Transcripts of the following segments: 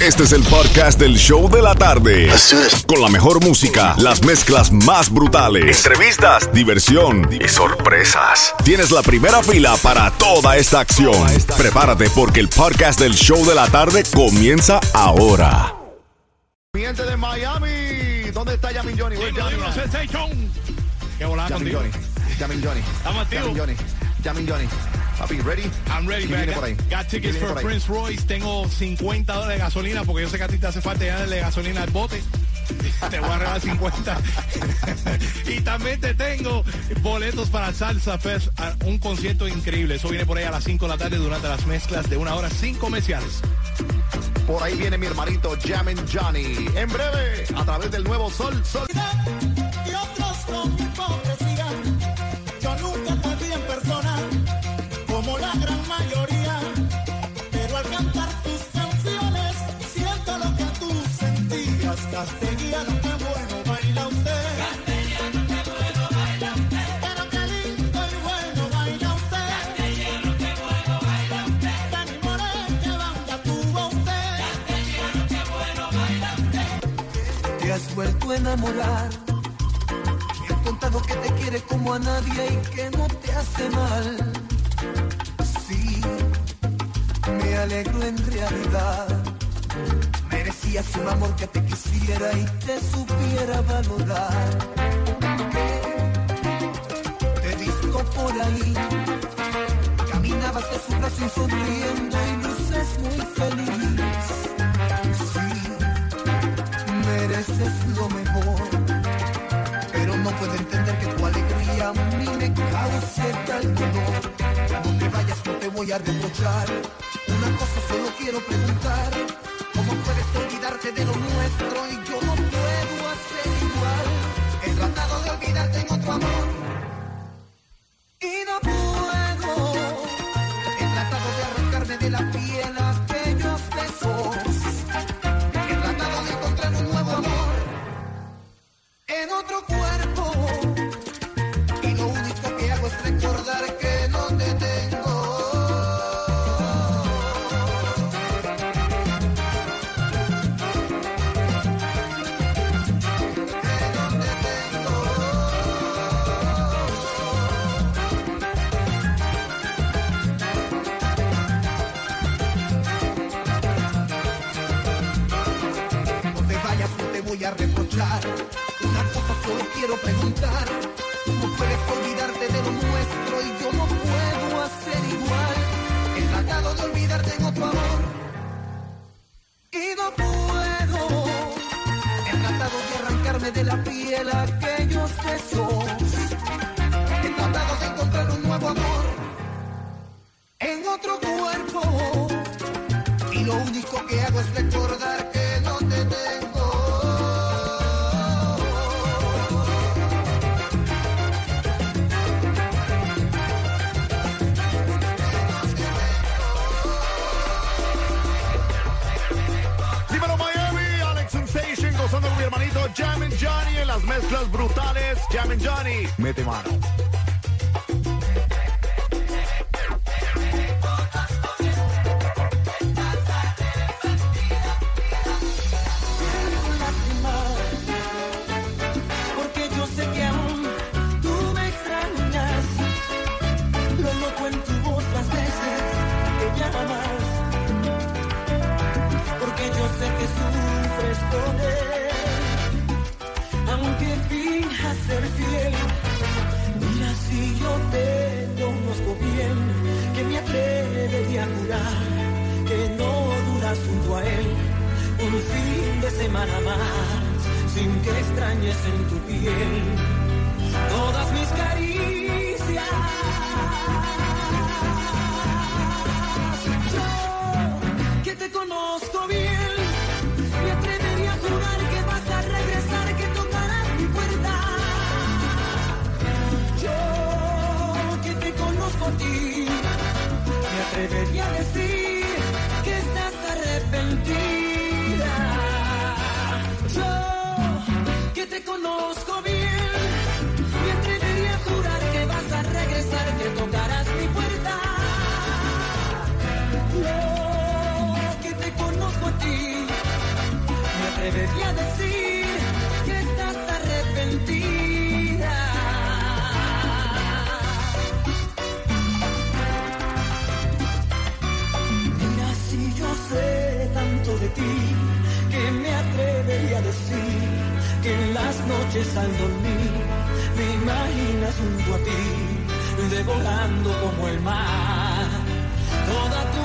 Este es el podcast del show de la tarde. Con la mejor música, las mezclas más brutales, entrevistas, diversión y sorpresas. Tienes la primera fila para toda esta acción. Prepárate porque el podcast del show de la tarde comienza ahora. Mi gente de Miami. ¿Dónde está Yamin Johnny? Yamin? Sensation. Qué Yamin. Johnny. Yamin Johnny. Estamos activos. Yamin Johnny. Papi, ready? I'm ready, ¿Quién man. viene por ahí? Got, got ¿Quién tickets for? Prince Royce. Tengo 50 dólares de gasolina porque yo sé que a ti te hace falta darle gasolina al bote. Te voy a regalar 50. y también te tengo boletos para Salsa Fest, un concierto increíble. Eso viene por ahí a las 5 de la tarde durante las mezclas de una hora sin comerciales. Por ahí viene mi hermanito Yamin Johnny. En breve, a través del nuevo Sol, Sol. y otros con Castellano, qué bueno baila usted. Castellano, qué bueno baila usted. Pero qué lindo y bueno baila usted. Castellano, qué bueno baila usted. Dani Morel, qué banda tuvo usted. Castellano, qué bueno baila usted. Te has vuelto a enamorar. Me han contado que te quiere como a nadie y que no te hace mal. Sí, me alegro en realidad. Merecías un amor que te quisiera y te supiera valorar. Te he visto por ahí. Caminabas de su brazo y sonriendo y luces muy feliz. Sí mereces lo mejor. Pero no puedo entender que tu alegría a mí me cause tal dolor. Donde vayas no te voy a reprochar. Una cosa solo quiero preguntar. ¿Cómo puedes olvidarte de lo nuestro y yo no puedo hacer igual? He tratado de olvidarte en otro amor. Y no puedo. He tratado de arrancarme de la la piel aquellos besos. He tratado de encontrar un nuevo amor en otro cuerpo. Y lo único que hago es Las mezclas brutales. Yamin Johnny, mete mano. Noches al dormir me imaginas junto a ti, devorando como el mar. Toda tu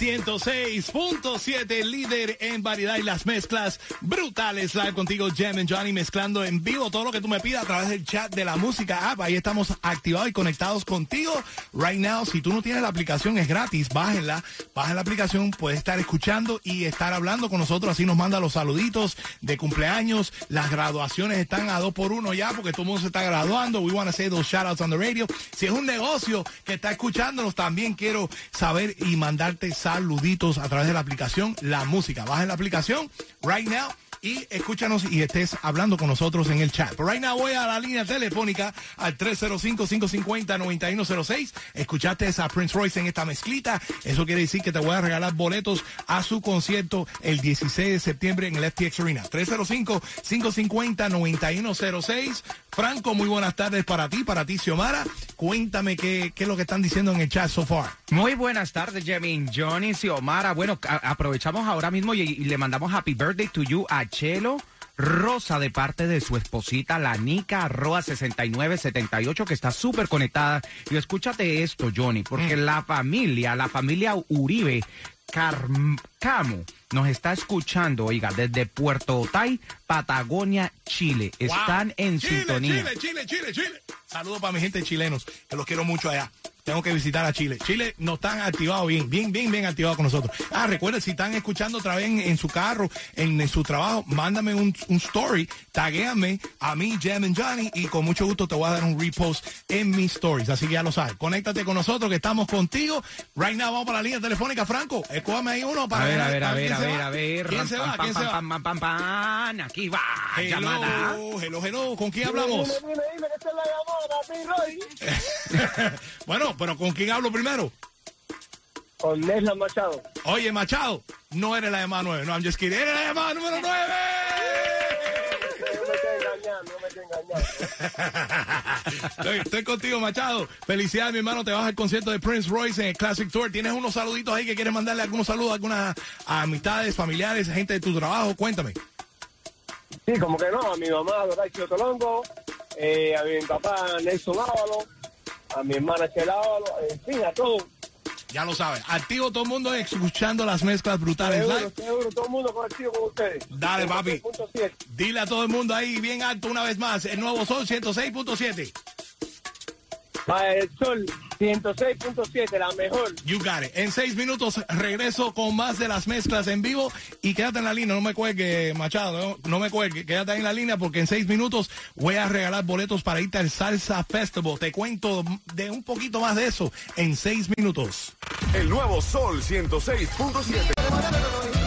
106.7, líder en variedad y las mezclas brutales. Live contigo, Jam and Johnny, mezclando en vivo todo lo que tú me pidas a través del chat de la música app. Ahí estamos activados y conectados contigo. Right now, si tú no tienes la aplicación, es gratis. Bájenla, bajen la aplicación, puedes estar escuchando y estar hablando con nosotros. Así nos manda los saluditos de cumpleaños. Las graduaciones están a dos por uno ya porque todo el mundo se está graduando. We want to say those shout outs on the radio. Si es un negocio que está escuchándonos, también quiero saber y mandarte saluditos a través de la aplicación La Música. Baja la aplicación right now y escúchanos y estés hablando con nosotros en el chat. Pero right now voy a la línea telefónica al 305-550-9106. Escuchaste a Prince Royce en esta mezclita. Eso quiere decir que te voy a regalar boletos a su concierto el 16 de septiembre en el FTX Arena. 305-550-9106. Franco, muy buenas tardes para ti, para ti, Xiomara. Cuéntame qué, qué es lo que están diciendo en el chat so far. Muy buenas tardes, Jemin, Johnny, Xiomara. Bueno, aprovechamos ahora mismo y le mandamos happy birthday to you a Chelo Rosa de parte de su esposita, la Nica Roa 6978, que está súper conectada. Y escúchate esto, Johnny, porque la familia, la familia Uribe Carcamo nos está escuchando, oiga, desde Puerto Otay, Patagonia, Chile. Están en Chile, sintonía. Chile, Chile, Chile, Chile. Saludos para mi gente chilenos, que los quiero mucho allá. Tengo que visitar a Chile. Chile nos están activados bien, bien, bien, bien activados con nosotros. Ah, recuerden, si están escuchando otra vez en, en su carro, en, en su trabajo, mándame un, un story, taguéame a mí, Jam and Johnny, y con mucho gusto te voy a dar un repost en mis stories. Así que ya lo sabes. Conéctate con nosotros, que estamos contigo. Right now vamos para la línea telefónica, Franco. Escógame ahí uno para A ver, a ver, a ver, a ver, a ver. ¿Quién se va? ¿Quién se va? pam, pam, pam. Aquí va. Llamada. Hello, hello, hello. ¿Con quién hablamos? Dime, dime, dime, que esta es la llamada, mi Roy. bueno, pero ¿con quién hablo primero? Con Nesla Machado. Oye, Machado, no eres la llamada 9. No, I'm just kidding. Eres la llamada número 9. No me estés engañando, no me estés engañando. estoy, estoy contigo, Machado. Felicidades, mi hermano. Te vas al concierto de Prince Royce en el Classic Tour. ¿Tienes unos saluditos ahí que quieres mandarle algunos saludos a algunas amistades, familiares, gente de tu trabajo? Cuéntame. Sí, como que no, a mi mamá, Doracio Tolongo, eh, a mi papá Nelson Ávalo, a mi hermana Chela Ávalo, en fin, a todos. Ya lo sabes. Activo todo el mundo escuchando las mezclas brutales Seguro, live. seguro, todo el mundo conocido con ustedes. Dale, papi. 106.7. Dile a todo el mundo ahí bien alto una vez más. El nuevo Sol 106.7. Va el sol 106.7, la mejor. You got it. En seis minutos regreso con más de las mezclas en vivo y quédate en la línea, no me cuelgue, Machado, no, no me cuelgue, quédate ahí en la línea porque en seis minutos voy a regalar boletos para irte al Salsa Festival. Te cuento de un poquito más de eso en seis minutos. El nuevo Sol 106.7.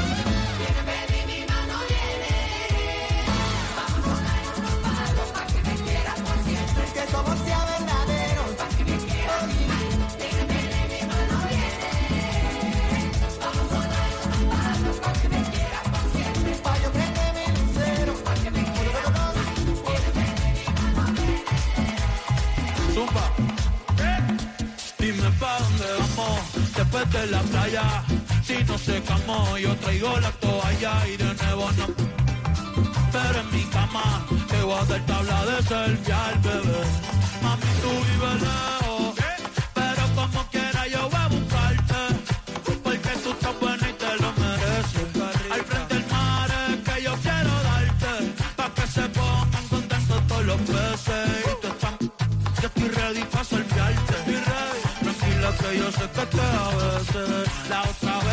la playa. Si no se camó, yo traigo la toalla y de nuevo no. Pero en mi cama te voy a hacer tabla de selfie al bebé. Mami, tú vives yo soy cotorro, la otra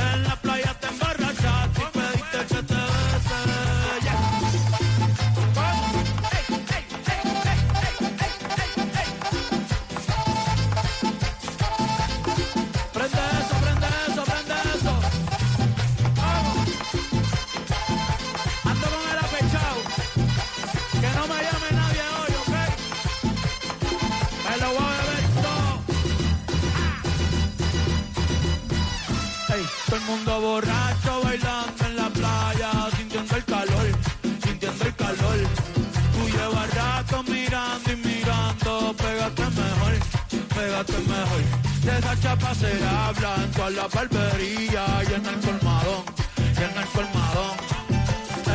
la barbería y en el colmadón, y en el colmadón.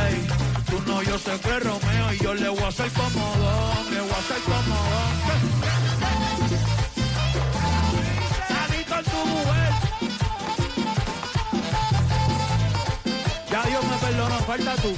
Ey, tú no, yo sé que Romeo y yo le voy a hacer comodón, le voy a hacer comodón. Salí con tu mujer. Ya Dios me perdonó, falta tú.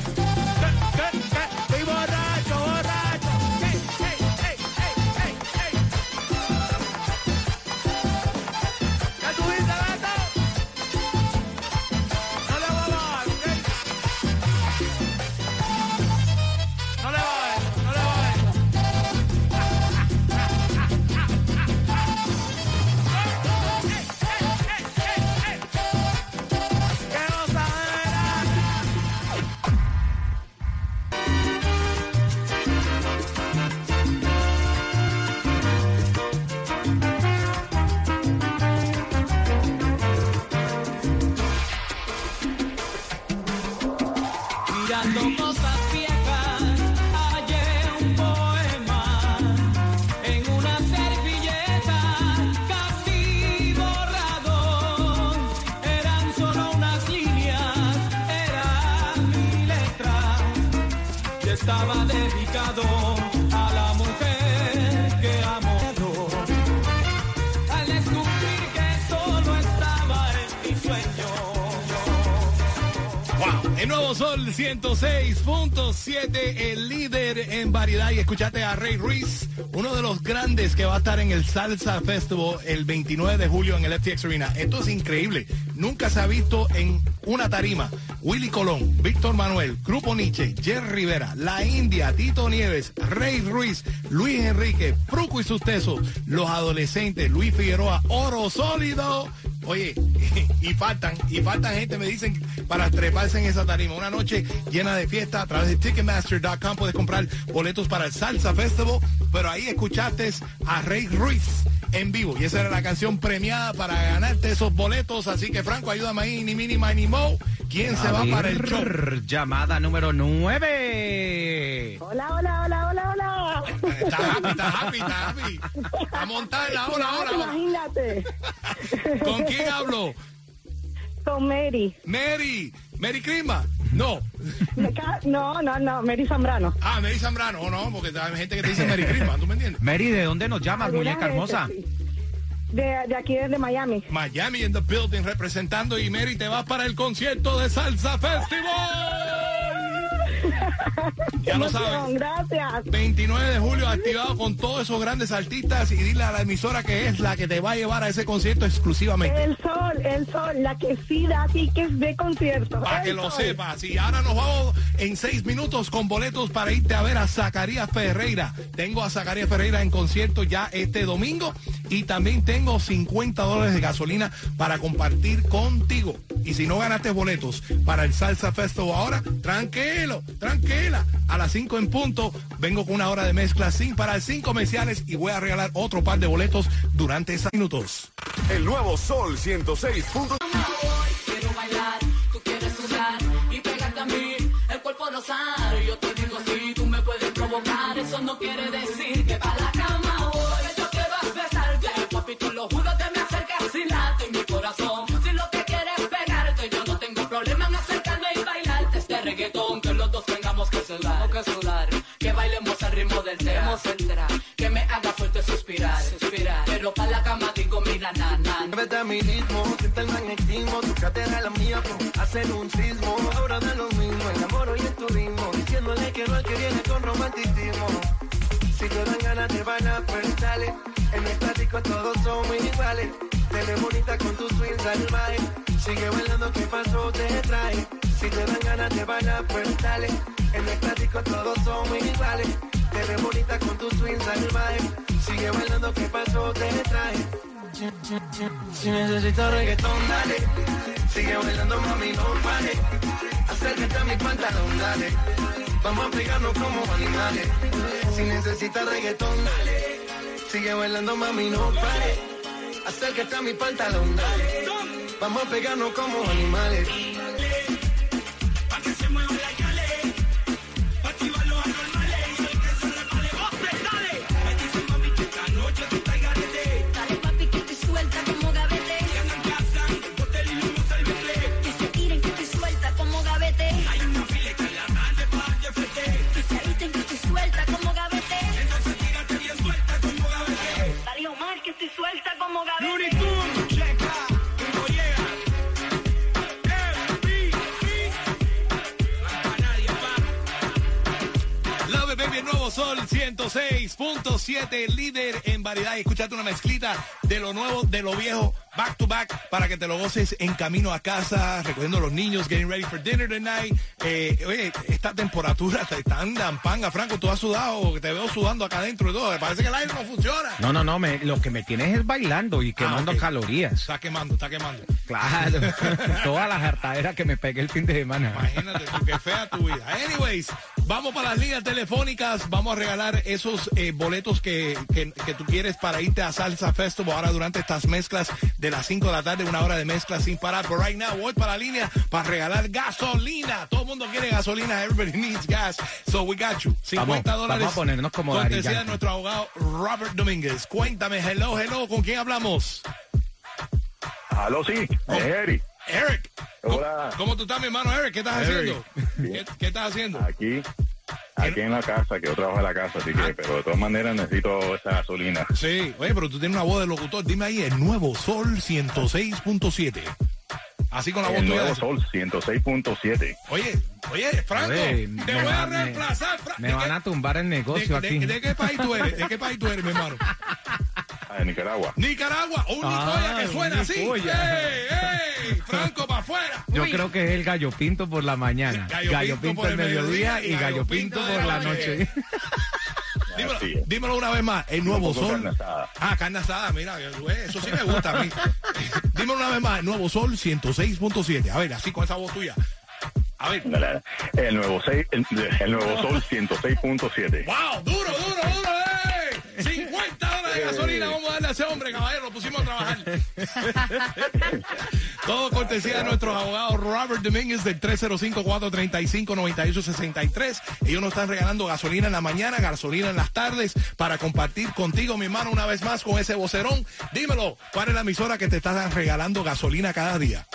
El nuevo Sol 106.7, el líder en variedad. Y escuchate a Rey Ruiz, uno de los grandes que va a estar en el Salsa Festival el 29 de julio en el FTX Arena. Esto es increíble. Nunca se ha visto en una tarima. Willy Colón, Víctor Manuel, Grupo Nietzsche, Jerry Rivera, La India, Tito Nieves, Rey Ruiz, Luis Enrique, Fruco y sus tesos, los adolescentes, Luis Figueroa, Oro Sólido. Oye, y faltan, y faltan gente, me dicen, para treparse en esa tarima. Una noche llena de fiesta a través de Ticketmaster.com puedes comprar boletos para el Salsa Festival, pero ahí escuchaste a Rey Ruiz en vivo. Y esa era la canción premiada para ganarte esos boletos. Así que, Franco, ayúdame ahí, ni mini, ni mo. ¿Quién se va para el show? Llamada número 9. Hola, hola, hola, hola, hola. Está happy, está happy, está happy. Está montada en la hora, ahora, ahora. Imagínate. ¿Con quién hablo? Con Mary. Mary. Mary Crisma. No. No, no, no, Mary Zambrano. Ah, Mary Zambrano. O no, porque hay gente que te dice Mary Crisma, ¿tú me entiendes? Mary, ¿de dónde nos llamas, muñeca gente, hermosa? de aquí desde Miami. Miami in the building representando y Mary te vas para el concierto de Salsa Festival. Ya lo sabes. Gracias. 29 de julio activado con todos esos grandes artistas y dile a la emisora que es la que te va a llevar a ese concierto exclusivamente. El sol, el sol, la que sí da tickets de concierto. Para que lo sepas. Y ahora nos vamos en seis minutos con boletos para irte a ver a Zacarías Ferreira. Tengo a Zacarías Ferreira en concierto ya este domingo. Y también tengo 50 dólares de gasolina para compartir contigo. Y si no ganaste boletos para el Salsa Festival ahora, tranquilo, tranquila. A las 5 en punto vengo con una hora de mezcla sin parar, sin comerciales y voy a regalar otro par de boletos durante esos minutos. El nuevo Sol 106. Quiero bailar, tú quieres sudar y pegarte a mí, el cuerpo rozar. Yo te digo si tú me puedes provocar, eso no quiere decir el magnetismo, tu cadera la mía, pues, hacen un sismo. Ahora da lo mismo, el amor y el turismo, diciéndole que no al que viene con romanticismo. Si te dan ganas de bailar, pues dale. En esta disco todos somos iguales. Te ves bonita con tu swing salvaje. Sigue bailando, ¿qué pasó? Te trae. Si te dan ganas de bailar, pues dale. En esta disco todos somos iguales. Te ves bonita con tu swing salvaje. Sigue bailando, ¿qué pasó? Si necesitas reggaetón, dale. Sigue bailando, mami, no pare. Acércate a mi pantalón, dale. Vamos a pegarnos como animales. Si necesitas reggaetón, dale. Sigue bailando, mami, no pare. Acércate a mi pantalón, dale. Vamos a pegarnos como animales. 106.7, líder en variedad. Y escuchate una mezclita de lo nuevo, de lo viejo, back to back, para que te lo goces en camino a casa, recogiendo a los niños, getting ready for dinner tonight. Eh, oye, esta temperatura te están panga, Franco. Tú has sudado, te veo sudando acá adentro y todo. Me parece que el aire no funciona. No, no, no, me- lo que me tienes es bailando y quemando Ah, ok. calorías. Está quemando, está quemando. Claro, todas las hartaderas que me pegué el fin de semana. Imagínate tú, qué fea tu vida. Anyways, vamos para las líneas telefónicas. Vamos a regalar esos eh, boletos que, que, que tú quieres para irte a Salsa Festival ahora durante estas mezclas de las 5 de la tarde, una hora de mezclas sin parar. But right now, voy para la línea para regalar gasolina. Todo el mundo quiere gasolina. Everybody needs gas. So we got you. 50 Vamos, dólares. vamos a ponernos como Cortesía de nuestro abogado Robert Domínguez. Cuéntame, hello, hello, ¿con quién hablamos? Aló, sí, Oh. es Eric. Eric. ¿Cómo, Hola. ¿Cómo tú estás, mi hermano Eric? ¿Qué estás Eric. haciendo? ¿Qué, qué estás haciendo? Aquí, aquí en la casa, que yo trabajo en la casa, así Ah. que, pero de todas maneras necesito esa gasolina. Sí, oye, pero tú tienes una voz de locutor. Dime ahí, el nuevo Sol 106.7. Así con la voz El nuevo Sol 106.7. Oye, oye, Franco, Oye, te me voy a me- reemplazar. Fra- Me ¿de van qué- a tumbar el negocio de, aquí. de- de qué país tú eres? ¿De qué país tú eres, mi hermano? Ah, de Nicaragua. Nicaragua, un Ah, Nicoya que suena así. ¡Ey, ey! Franco para afuera. Yo Uy. creo que es el gallo pinto por la mañana, Gallo gallo, pinto pinto por el mediodía y gallo pinto por la noche. Dímelo, una vez más, el nuevo Sol. carne asada. Ah, carne asada, mira, eso sí me gusta a mí. dímelo una vez más, el nuevo Sol 106.7. A ver, así con esa voz tuya. A ver. El nuevo, seis- el, el nuevo Sol 106.7. ¡Wow! ¡Duro, duro, duro! Gasolina vamos a darle a ese hombre, caballero. Lo pusimos a trabajar. Todo cortesía de nuestros abogados Robert Domínguez del 305-435-9863. Ellos nos están regalando gasolina en la mañana, gasolina en las tardes para compartir contigo, mi hermano, una vez más con ese vocerón. Dímelo, ¿cuál es la emisora que te está regalando gasolina cada día?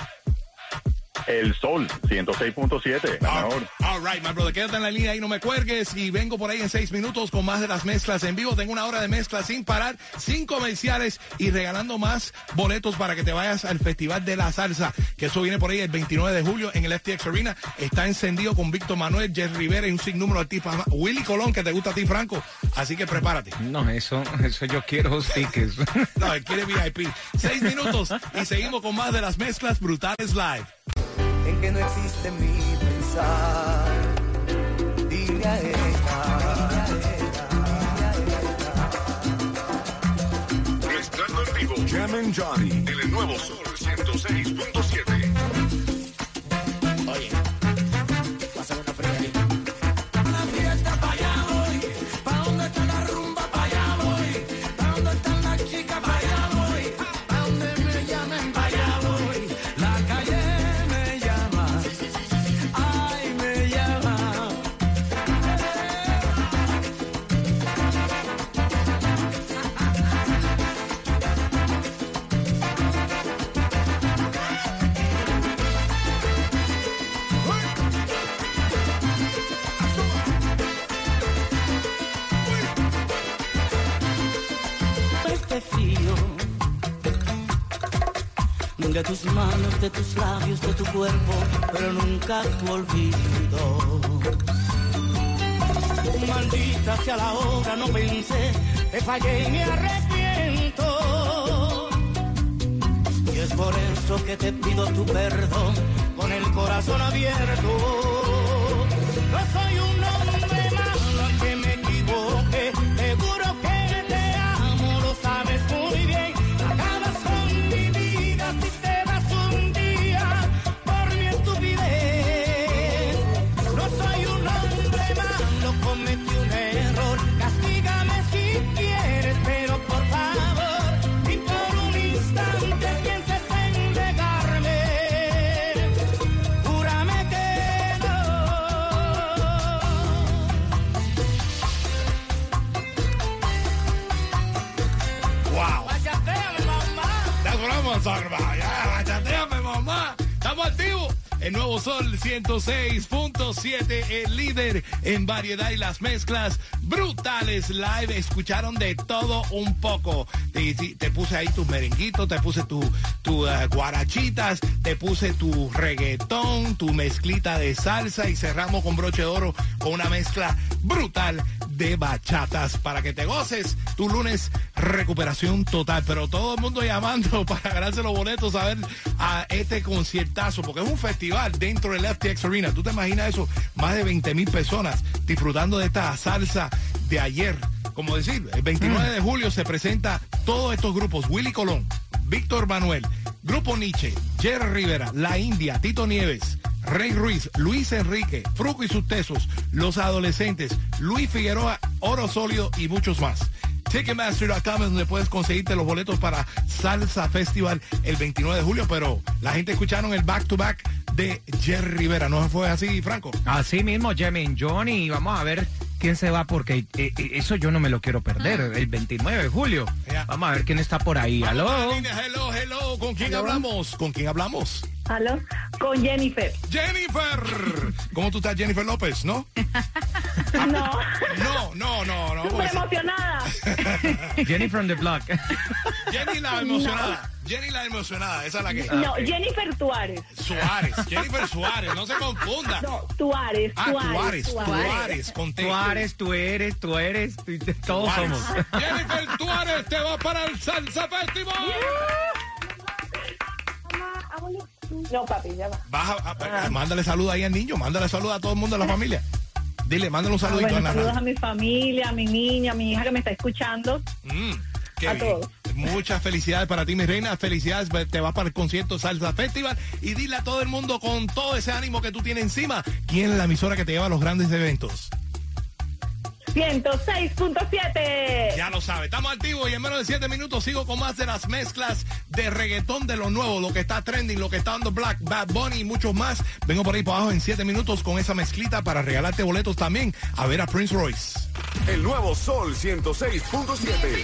El Sol 106.7, la All, mejor. all right, my brother, quédate en la línea y no me cuelgues. Y vengo por ahí en seis minutos con más de las mezclas en vivo. Tengo una hora de mezclas sin parar, sin comerciales y regalando más boletos para que te vayas al Festival de la Salsa, que eso viene por ahí el 29 de julio en el FTX Arena. Está encendido con Víctor Manuel, Jerry Rivera y un sinnúmero de artistas. Willy Colón, que te gusta a ti, Franco. Así que prepárate. No, eso, eso yo quiero tickets. No, él quiere VIP. Seis minutos y seguimos con más de las mezclas brutales live. Que no existe mi pensar. Dile a ella. Mezclando en vivo. Jam and Johnny. En el nuevo Sol 106.7. de tus manos, de tus labios, de tu cuerpo, pero nunca tu olvido. Maldita sea la hora, no pensé, te fallé y me arrepiento. Y es por eso que te pido tu perdón con el corazón abierto. 106.7, el líder en variedad y las mezclas brutales live. Escucharon de todo un poco. Te, te puse ahí tus merenguitos, te puse tu, tus guarachitas, te puse tu reggaetón, tu mezclita de salsa y cerramos con broche de oro con una mezcla brutal de bachatas para que te goces tu lunes recuperación total. Pero todo el mundo llamando para ganarse los boletos a ver a este conciertazo, porque es un festival dentro del FTX Arena. ¿Tú te imaginas eso? Más de 20 mil personas disfrutando de esta salsa de ayer. Como decir, el 29 de julio se presenta todos estos grupos. Willy Colón, Víctor Manuel, Grupo Nietzsche, Jerry Rivera, La India, Tito Nieves, Rey Ruiz, Luis Enrique, Fruco y sus tesos, Los Adolescentes, Luis Figueroa, Oro Sólido y muchos más. Ticketmaster.com es donde puedes conseguirte los boletos para Salsa Festival el 29 de julio, pero la gente escucharon el back-to-back de Jerry Rivera, ¿no fue así, Franco? Así mismo, Jemin Johnny, vamos a ver quién se va porque eh, eh, eso yo no me lo quiero perder, el 29 de julio. Vamos a ver quién está por ahí. ¿Aló? Hello, hello. ¿Con quién hablamos? ¿Con quién hablamos? ¿Aló? Con Jennifer. Jennifer. ¿Cómo tú estás, Jennifer López, no? No. No, no, no, no. Súper emocionada. Jenny from the block. Jenny la emocionada. Jenny la emocionada. Esa es la que. No, Jennifer Tuárez. Suárez. Jennifer Suárez. No se confunda. No, Tuárez. Ah, Tuárez. Tuárez. Tuárez. Con T. Tú eres, tú eres, tú todos Tuárez. somos. Jennifer Tuárez te va para el Salsa Festival. No, papi, ya va. Baja, a- a- mándale salud ahí al niño. Mándale salud a todo el mundo de la familia. Dile, mándale un Ah, saludito bueno, en la saludos radio. a mi familia, a mi niña, a mi hija que me está escuchando. Mm, qué A bien. todos. Muchas felicidades para ti, mi reina. Felicidades, te vas para el concierto Salsa Festival y dile a todo el mundo con todo ese ánimo que tú tienes encima, quién es la emisora que te lleva a los grandes eventos. 106.7. Ya lo sabe, estamos activos y en menos de 7 minutos sigo con más de las mezclas de reggaetón de lo nuevo, lo que está trending, lo que está dando Black, Bad Bunny y muchos más. Vengo por ahí por abajo en 7 minutos con esa mezclita para regalarte boletos también a ver a Prince Royce. El nuevo Sol 106.7.